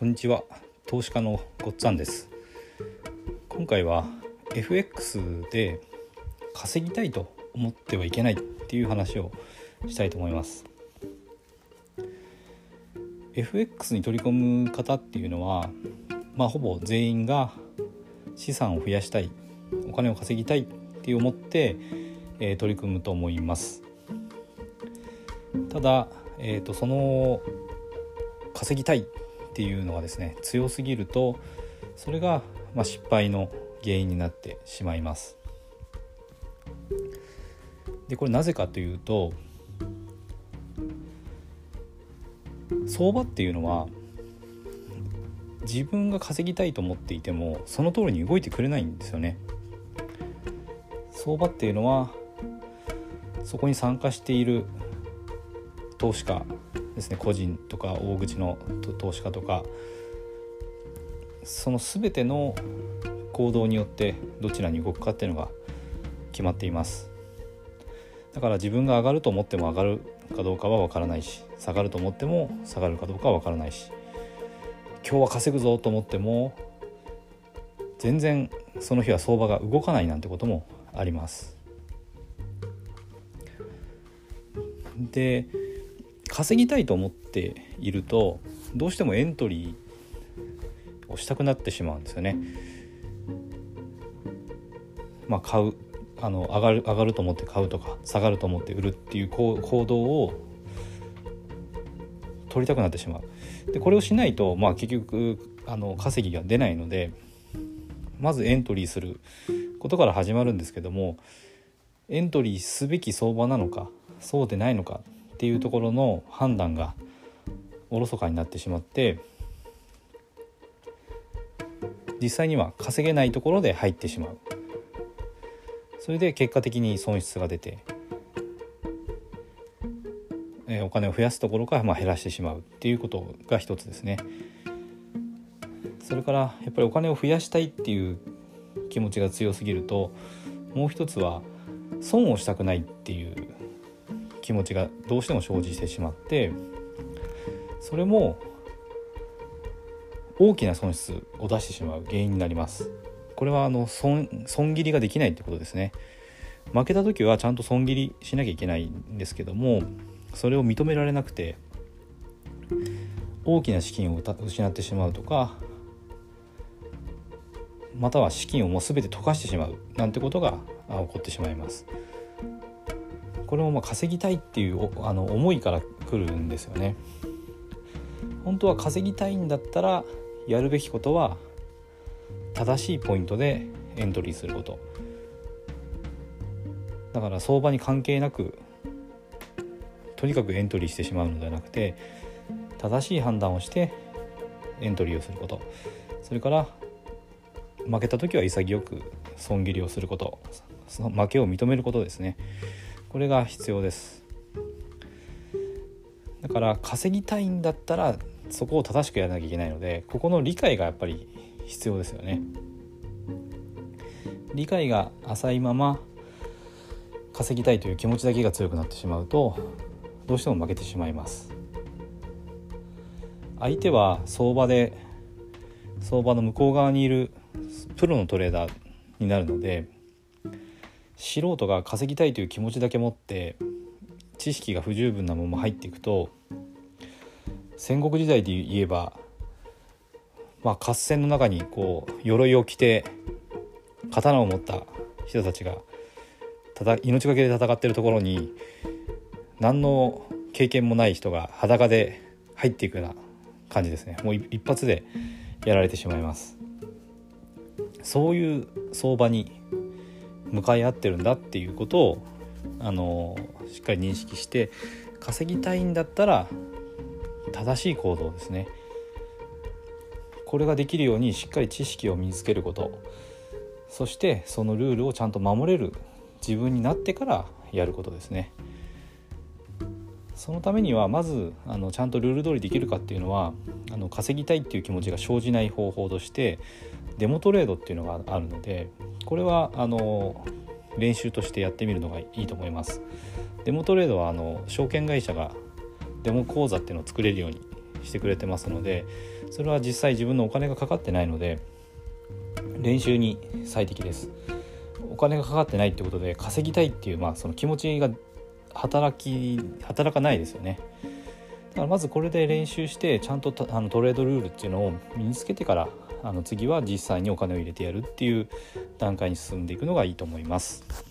こんにちは。投資家のごっつぁんです。今回は FX で稼ぎたいと思ってはいけないっていう話をしたいと思います。FX に取り込む方っていうのはまあほぼ全員が資産を増やしたいお金を稼ぎたいって思って、えー、取り組むと思います。ただ、えーと、その稼ぎたいっていうのがですね強すぎるとそれが、まあ、失敗の原因になってしまいます。でこれなぜかというと相場っていうのは自分が稼ぎたいと思っていてもその通りに動いてくれないんですよね。相場っていうのはそこに参加している投資家ですね個人とか大口の投資家とかその全ての行動によってどちらに動くかっていうのが決まっています。だから自分が上がると思っても上がるかどうかは分からないし下がると思っても下がるかどうかは分からないし今日は稼ぐぞと思っても全然その日は相場が動かないなんてこともあります。で稼ぎたいと思っているとどうしてもエントリーをしたくなってしまうんですよね。まあ、買うあの上がる上がると思って買うとか下がると思って売るっていう行動を取りたくなってしまう。でこれをしないと、まあ、結局あの稼ぎが出ないのでまずエントリーすることから始まるんですけどもエントリーすべき相場なのかそうでないのかっていうところの判断がおろそかになってしまって実際には稼げないところで入ってしまう。それで結果的に損失が出て、えお金を増やすところからま減らしてしまうっていうことが一つですね。それからやっぱりお金を増やしたいっていう気持ちが強すぎるともう一つは損をしたくないっていう気持ちがどうしても生じてしまってそれも大きな損失を出してしまう原因になります。これはあの損損切りができないってことですね。負けた時はちゃんと損切りしなきゃいけないんですけどもそれを認められなくて大きな資金を失ってしまうとかまたは資金をもう全て溶かしてしまうなんてことが起こってしまいます。これもま稼ぎたいっていうあの思いから来るんですよね。本当は稼ぎたいんだったらやるべきことは正しいポイントでエントリーすること。だから相場に関係なくとにかくエントリーしてしまうのではなくて正しい判断をしてエントリーをすること。それから負けた時は潔く損切りをすること。その負けを認めることですね。これが必要です。だから稼ぎたいんだったらそこを正しくやらなきゃいけないのでここの理解がやっぱり必要ですよね。理解が浅いまま稼ぎたいという気持ちだけが強くなってしまうとどうしても負けてしまいます。相手は相場で相場の向こう側にいるプロのトレーダーになるので素人が稼ぎたいという気持ちだけ持って知識が不十分なまま入っていくと戦国時代で言えば、まあ、合戦の中にこう鎧を着て刀を持った人たちが命がけで戦ってるところに何の経験もない人が裸で入っていくような感じですね。もう一発でやられてしまいます。そういう相場に向かい合ってるんだっていうことをあのしっかり認識して稼ぎたいんだったら正しい行動ですね。これができるようにしっかり知識を身につけること。そしてそのルールをちゃんと守れる自分になってからやることですね。そのためにはまずあのちゃんとルール通りできるかっていうのはあの稼ぎたいっていう気持ちが生じない方法としてデモトレードっていうのがあるのでこれはあの練習としてやってみるのがいいと思います。デモトレードはあの証券会社がデモ講座っていうのを作れるようにしてくれてますのでそれは実際自分のお金がかかってないので練習に最適です。お金がかかってないってことで稼ぎたいっていう、まあ、その気持ちが働き働かないですよね。だからまずこれで練習してちゃんとあのトレードルールっていうのを身につけてからあの次は実際にお金を入れてやるっていう段階に進んでいくのがいいと思います。